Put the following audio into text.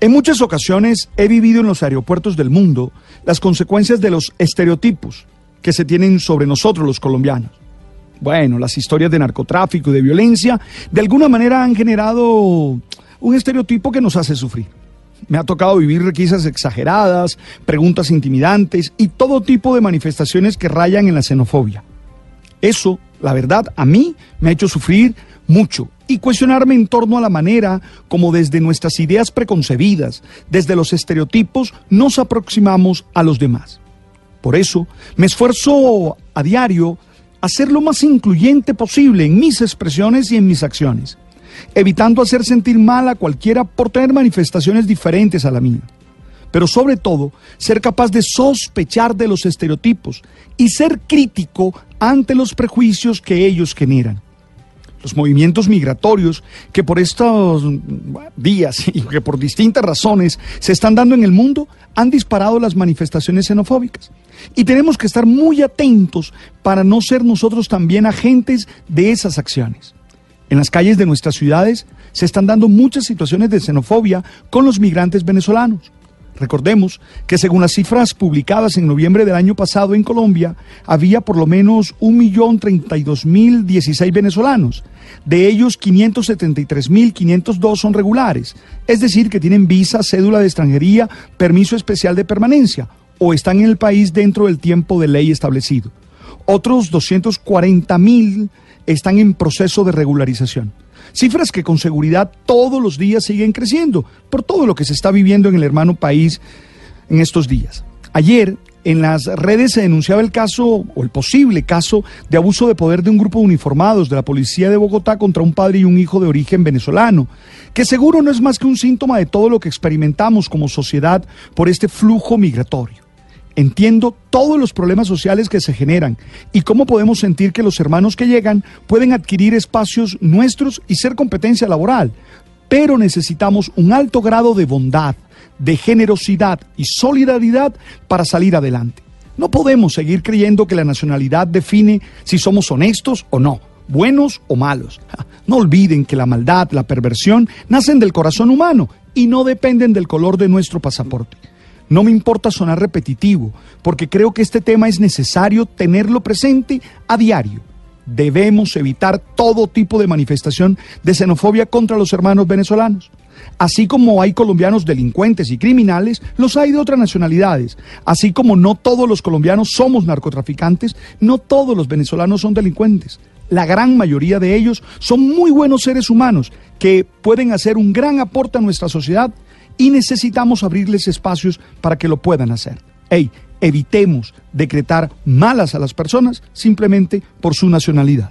En muchas ocasiones he vivido en los aeropuertos del mundo las consecuencias de los estereotipos que se tienen sobre nosotros los colombianos. Bueno, las historias de narcotráfico y de violencia de alguna manera han generado un estereotipo que nos hace sufrir. Me ha tocado vivir requisas exageradas, preguntas intimidantes y todo tipo de manifestaciones que rayan en la xenofobia. Eso, la verdad, a mí me ha hecho sufrir mucho y cuestionarme en torno a la manera como desde nuestras ideas preconcebidas, desde los estereotipos, nos aproximamos a los demás. Por eso me esfuerzo a diario a ser lo más incluyente posible en mis expresiones y en mis acciones, evitando hacer sentir mal a cualquiera por tener manifestaciones diferentes a la mía. Pero sobre todo, ser capaz de sospechar de los estereotipos y ser crítico ante los prejuicios que ellos generan los movimientos migratorios que por estos días y que por distintas razones se están dando en el mundo han disparado las manifestaciones xenofóbicas. Y tenemos que estar muy atentos para no ser nosotros también agentes de esas acciones. En las calles de nuestras ciudades se están dando muchas situaciones de xenofobia con los migrantes venezolanos. Recordemos que según las cifras publicadas en noviembre del año pasado en Colombia, había por lo menos 1.032.016 venezolanos. De ellos, 573.502 son regulares, es decir, que tienen visa, cédula de extranjería, permiso especial de permanencia o están en el país dentro del tiempo de ley establecido. Otros 240.000 están en proceso de regularización. Cifras que con seguridad todos los días siguen creciendo por todo lo que se está viviendo en el hermano país en estos días. Ayer en las redes se denunciaba el caso o el posible caso de abuso de poder de un grupo de uniformados de la policía de Bogotá contra un padre y un hijo de origen venezolano, que seguro no es más que un síntoma de todo lo que experimentamos como sociedad por este flujo migratorio. Entiendo todos los problemas sociales que se generan y cómo podemos sentir que los hermanos que llegan pueden adquirir espacios nuestros y ser competencia laboral, pero necesitamos un alto grado de bondad, de generosidad y solidaridad para salir adelante. No podemos seguir creyendo que la nacionalidad define si somos honestos o no, buenos o malos. No olviden que la maldad, la perversión, nacen del corazón humano y no dependen del color de nuestro pasaporte. No me importa sonar repetitivo, porque creo que este tema es necesario tenerlo presente a diario. Debemos evitar todo tipo de manifestación de xenofobia contra los hermanos venezolanos. Así como hay colombianos delincuentes y criminales, los hay de otras nacionalidades. Así como no todos los colombianos somos narcotraficantes, no todos los venezolanos son delincuentes. La gran mayoría de ellos son muy buenos seres humanos que pueden hacer un gran aporte a nuestra sociedad y necesitamos abrirles espacios para que lo puedan hacer. Hey, evitemos decretar malas a las personas simplemente por su nacionalidad.